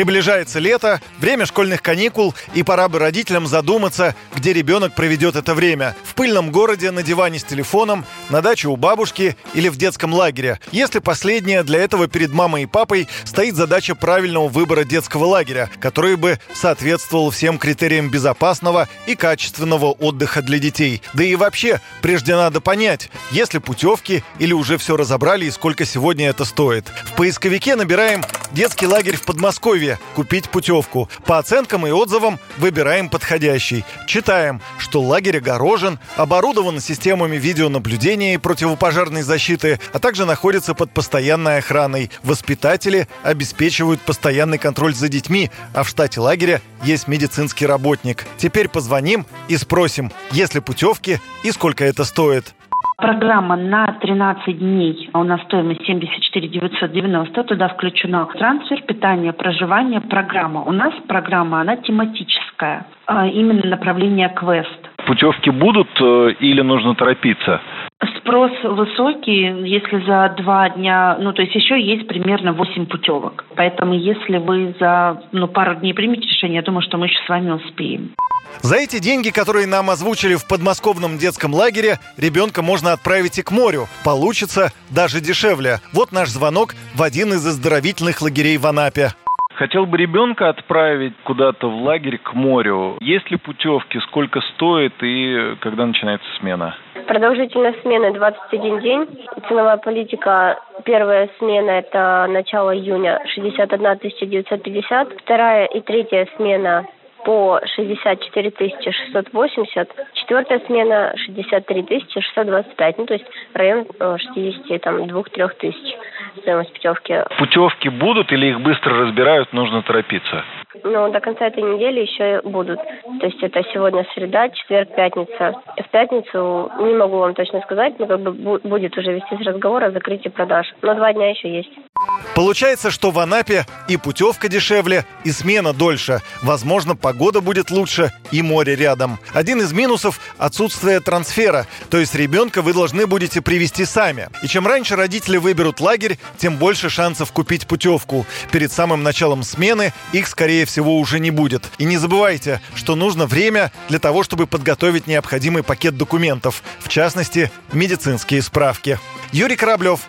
Приближается лето, время школьных каникул, и пора бы родителям задуматься, где ребенок проведет это время. В пыльном городе, на диване с телефоном, на даче у бабушки или в детском лагере. Если последнее, для этого перед мамой и папой стоит задача правильного выбора детского лагеря, который бы соответствовал всем критериям безопасного и качественного отдыха для детей. Да и вообще, прежде надо понять, есть ли путевки или уже все разобрали и сколько сегодня это стоит. В поисковике набираем «Детский лагерь в Подмосковье» купить путевку. По оценкам и отзывам выбираем подходящий. Читаем, что лагерь огорожен, оборудован системами видеонаблюдения и противопожарной защиты, а также находится под постоянной охраной. Воспитатели обеспечивают постоянный контроль за детьми, а в штате лагеря есть медицинский работник. Теперь позвоним и спросим, есть ли путевки и сколько это стоит. Программа на 13 дней, у нас стоимость 74 990, туда включено трансфер, питание, проживание, программа. У нас программа, она тематическая, а именно направление квест. Путевки будут э, или нужно торопиться? Спрос высокий, если за два дня, ну, то есть еще есть примерно 8 путевок. Поэтому если вы за ну, пару дней примете решение, я думаю, что мы еще с вами успеем. За эти деньги, которые нам озвучили в подмосковном детском лагере, ребенка можно отправить и к морю. Получится даже дешевле. Вот наш звонок в один из оздоровительных лагерей в Анапе. Хотел бы ребенка отправить куда-то в лагерь к морю. Есть ли путевки, сколько стоит и когда начинается смена? Продолжительность смены 21 день. Ценовая политика. Первая смена – это начало июня 61 950. Вторая и третья смена по 64 680, четвертая смена 63 625, ну то есть район 62-3 э, тысяч стоимость путевки. Путевки будут или их быстро разбирают, нужно торопиться? Ну, до конца этой недели еще будут. То есть это сегодня среда, четверг, пятница. В пятницу не могу вам точно сказать, но как бы будет уже вестись разговор о закрытии продаж. Но два дня еще есть. Получается, что в Анапе и путевка дешевле, и смена дольше. Возможно, погода будет лучше и море рядом. Один из минусов – отсутствие трансфера. То есть ребенка вы должны будете привести сами. И чем раньше родители выберут лагерь, тем больше шансов купить путевку. Перед самым началом смены их, скорее всего, уже не будет. И не забывайте, что нужно время для того, чтобы подготовить необходимый пакет документов, в частности, медицинские справки. Юрий Кораблев,